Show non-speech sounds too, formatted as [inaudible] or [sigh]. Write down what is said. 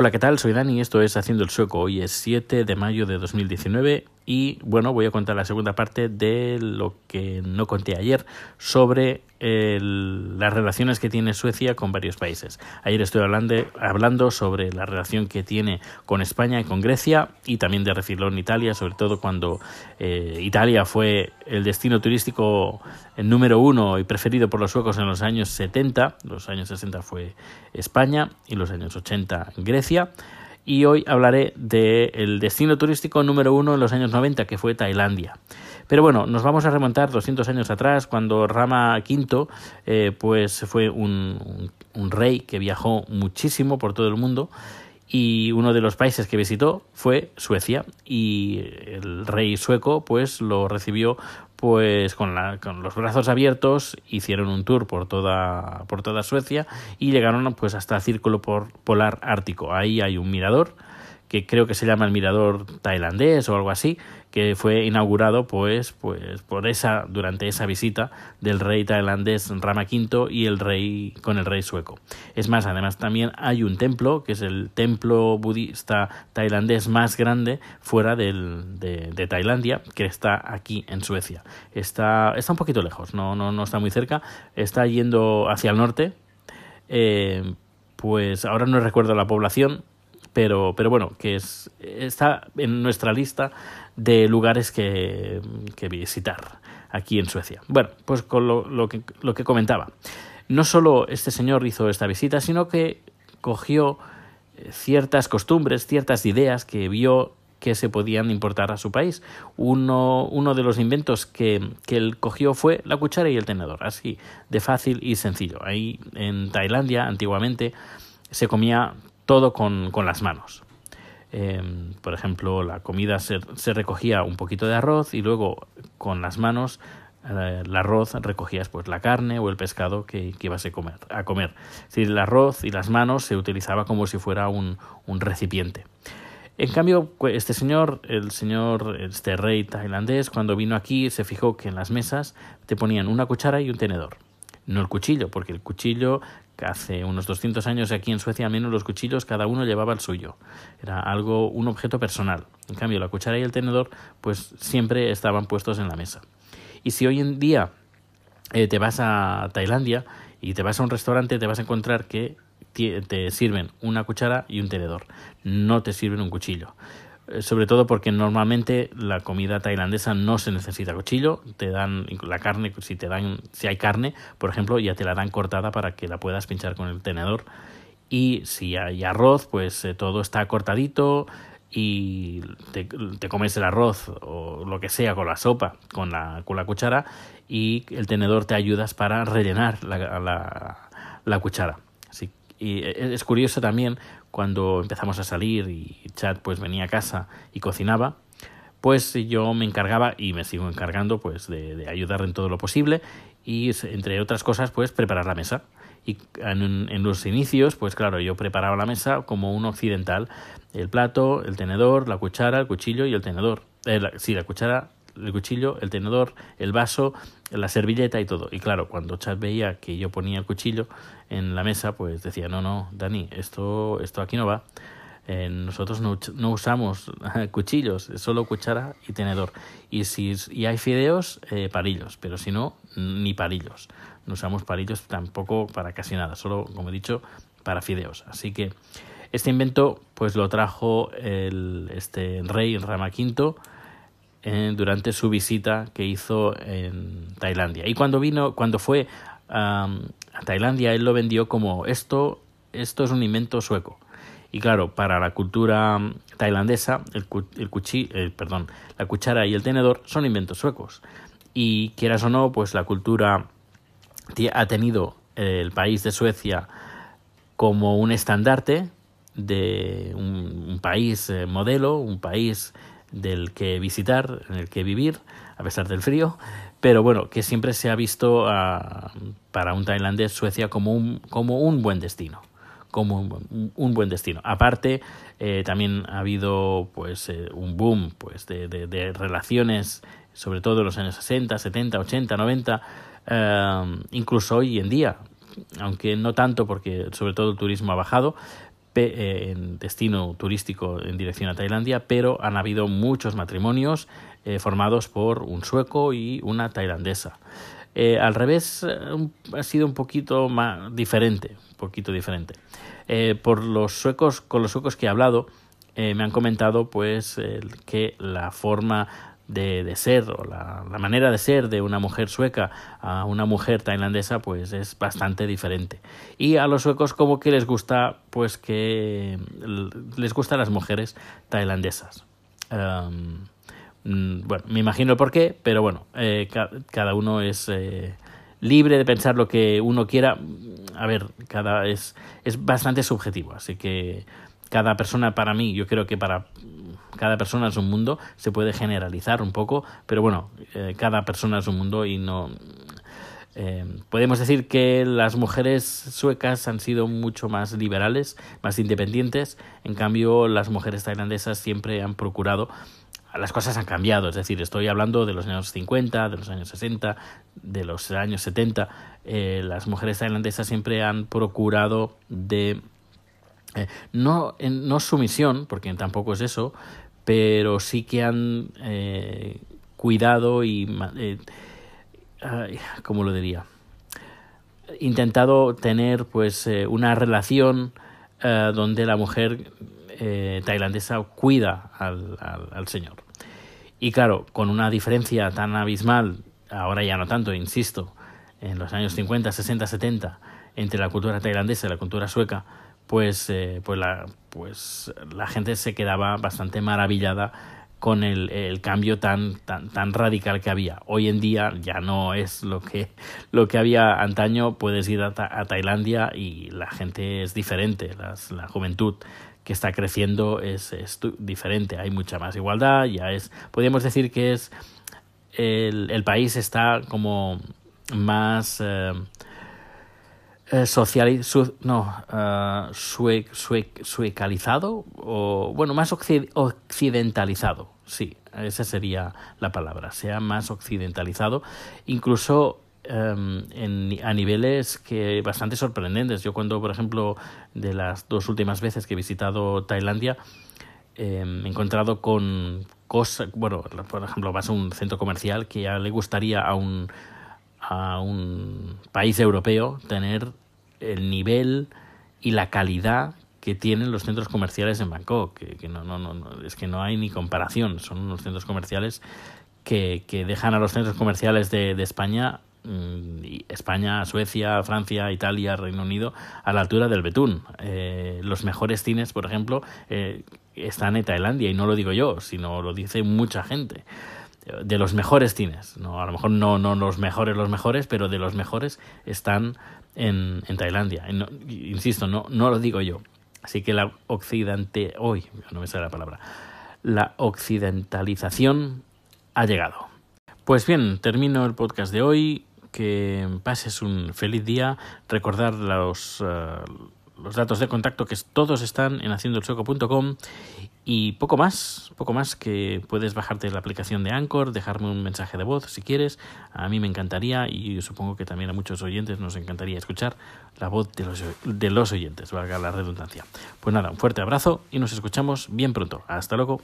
Hola, ¿qué tal? Soy Dani, esto es Haciendo el Sueco. Hoy es 7 de mayo de 2019 y bueno, voy a contar la segunda parte de lo que no conté ayer sobre las relaciones que tiene Suecia con varios países. Ayer estoy hablando, sobre la relación que tiene con España y con Grecia y también de refilón Italia, sobre todo cuando eh, Italia fue el destino turístico número uno y preferido por los suecos en los años 70. Los años 60 fue España y los años 80 Grecia y hoy hablaré del destino turístico número uno en los años 90, que fue Tailandia. Pero bueno, nos vamos a remontar 200 años atrás, cuando Rama V eh, pues fue un, un rey que viajó muchísimo por todo el mundo y uno de los países que visitó fue Suecia y el rey sueco pues lo recibió pues con, la, con los brazos abiertos hicieron un tour por toda por toda Suecia y llegaron pues hasta el círculo polar ártico. Ahí hay un mirador que creo que se llama el mirador tailandés o algo así, que fue inaugurado pues, pues por esa, durante esa visita del rey tailandés Rama V y el rey con el rey sueco. Es más, además también hay un templo, que es el templo budista tailandés más grande fuera del, de, Tailandia, que está aquí en Suecia. Está, está un poquito lejos, no, no, no está muy cerca, está yendo hacia el norte. Eh, pues ahora no recuerdo la población, pero, pero bueno, que es, está en nuestra lista de lugares que, visitar aquí en Suecia. Bueno, pues con lo, que, lo que comentaba. No solo este señor hizo esta visita, sino que cogió eh, ciertas costumbres, ciertas ideas que vio que se podían importar a su país. Uno, uno de los inventos que, que, él cogió fue la cuchara y el tenedor, así de fácil y sencillo. Ahí en Tailandia antiguamente se comía todo con, con las manos. Em, por ejemplo, la comida se, se, recogía un poquito de arroz y luego con las manos eh, el arroz recogías pues la carne o el pescado que, que ibas a comer. A comer. Es el arroz y las manos se utilizaba como si fuera un, un recipiente. En cambio, este señor, el señor, este rey tailandés, cuando vino aquí se fijó que en las mesas te ponían una cuchara y un tenedor no el cuchillo, porque el cuchillo hace unos 200 años aquí en Suecia al menos los cuchillos cada uno llevaba el suyo. Era algo, un objeto personal. En cambio, la cuchara y el tenedor pues siempre estaban puestos en la mesa. Y si hoy en día eh, te vas a Tailandia y te vas a un restaurante, te vas a encontrar que te sirven una cuchara y un tenedor. No te sirven un cuchillo. Eh, sobre todo porque normalmente la comida tailandesa no se necesita cuchillo, te dan la carne, si te dan, si hay carne, por ejemplo, ya te la dan cortada para que la puedas pinchar con el tenedor. Y si hay arroz, pues eh, todo está cortadito y te, comes el arroz o lo que sea con la sopa, con la, con la cuchara y el tenedor te ayudas para rellenar la, la, la cuchara. Así y e, es curioso también cuando empezamos a salir y Chad pues venía a casa y cocinaba, pues yo me encargaba y me sigo encargando pues de, ayudar en todo lo posible y entre otras cosas pues preparar la mesa y en, en, los inicios, pues claro, yo preparaba la mesa como un occidental, el plato, el tenedor, la cuchara, el cuchillo y el tenedor. Eh, sí, la cuchara, el cuchillo, el tenedor, el vaso, la servilleta y todo. Y claro, cuando Chad veía que yo ponía el cuchillo en la mesa, pues decía, no, no, Dani, esto, esto aquí no va. Eh, nosotros no, usamos [laughs] cuchillos, solo cuchara y tenedor. Y si y hay fideos, eh, parillos, pero si no, ni parillos. No usamos parillos tampoco para casi nada, solo, como he dicho, para fideos. Así que este invento pues lo trajo el, este rey Rama V durante su visita que hizo en Tailandia. Y cuando vino, cuando fue a Tailandia, él lo vendió como esto, esto es un invento sueco. Y claro, para la cultura tailandesa, el, el perdón, la cuchara y el tenedor son inventos suecos. Y quieras o no, pues la cultura ha tenido el país de Suecia como un estandarte de un país eh, modelo, un país del que visitar, en el que vivir, a pesar del frío, pero bueno, que siempre se ha visto ah, para un tailandés Suecia como un, como un buen destino como un, buen destino. Aparte, eh, también ha habido pues eh, un boom pues de, de, relaciones, sobre todo en los años 60, 70, 80, 90, incluso hoy en día, aunque no tanto porque sobre todo el turismo ha bajado, en destino turístico en dirección a Tailandia, pero han habido muchos matrimonios formados por un sueco y una tailandesa. al revés, ha sido un poquito más diferente, poquito diferente. por los suecos, con los suecos que he hablado, me han comentado pues que la forma de, ser o la, manera de ser de una mujer sueca a una mujer tailandesa pues es bastante diferente. Y a los suecos como que les gusta pues que les gustan las mujeres tailandesas. Mm, bueno me imagino el por qué pero bueno eh, cada uno es eh, libre de pensar lo que uno quiera. A ver cada es es bastante subjetivo así que cada persona para mí yo creo que para cada persona es un mundo, se puede generalizar un poco, pero bueno, eh, cada persona es un mundo y no... Eh, podemos decir que las mujeres suecas han sido mucho más liberales, más independientes, en cambio las mujeres tailandesas siempre han procurado las cosas han cambiado, es decir, estoy hablando de los años 50, de los años 60, de los años 70. Eh, las mujeres tailandesas siempre han procurado de no, en, no sumisión, porque tampoco es eso, pero sí que han eh, cuidado y, eh, ¿cómo lo diría? Intentado tener pues eh, una relación eh, donde la mujer tailandesa cuida al, al, señor. Y claro, con una diferencia tan abismal, ahora ya no tanto, insisto, en los años 50, 60, 70, entre la cultura tailandesa y la cultura sueca, pues, eh, pues, la, pues la gente se quedaba bastante maravillada con el, el, cambio tan, tan, tan radical que había. Hoy en día ya no es lo que, [laughs] lo que había antaño, puedes ir a, Tailandia y la gente es diferente, la juventud que está creciendo es, es, diferente, hay mucha más igualdad, ya es, podríamos decir que es, el, el país está como más... Eh, eh, no, uh, suecalizado o bueno, más occidentalizado, sí, esa sería la palabra, sea más occidentalizado, incluso em, en, a niveles que bastante sorprendentes. Yo cuando, por ejemplo, de las dos últimas veces que he visitado Tailandia, me he encontrado con cosas, bueno, por ejemplo, vas a un centro comercial que ya le gustaría a un a un país europeo tener el nivel y la calidad que tienen los centros comerciales en Bangkok, que, no, no, no, es que no hay ni comparación, son unos centros comerciales que, que dejan a los centros comerciales de, de España mm, España, Suecia, Francia, Italia, Reino Unido, a la altura del betún. Eh, los mejores cines, por ejemplo, eh, están en Tailandia, y no lo digo yo, sino lo dice mucha gente de los mejores cines. No, a lo mejor no, no los mejores, los mejores, pero de los mejores están en, en Tailandia. insisto, no, no lo digo yo. Así que la occidente, hoy no me sale la palabra, la occidentalización ha llegado. Pues bien, termino el podcast de hoy. Que pases un feliz día. Recordar los, eh, los datos de contacto que todos están en haciendoelsueco.com y poco más, poco más que puedes bajarte la aplicación de Anchor, dejarme un mensaje de voz si quieres. A mí me encantaría y supongo que también a muchos oyentes nos encantaría escuchar la voz de los, de los oyentes, valga la redundancia. Pues nada, un fuerte abrazo y nos escuchamos bien pronto. Hasta luego.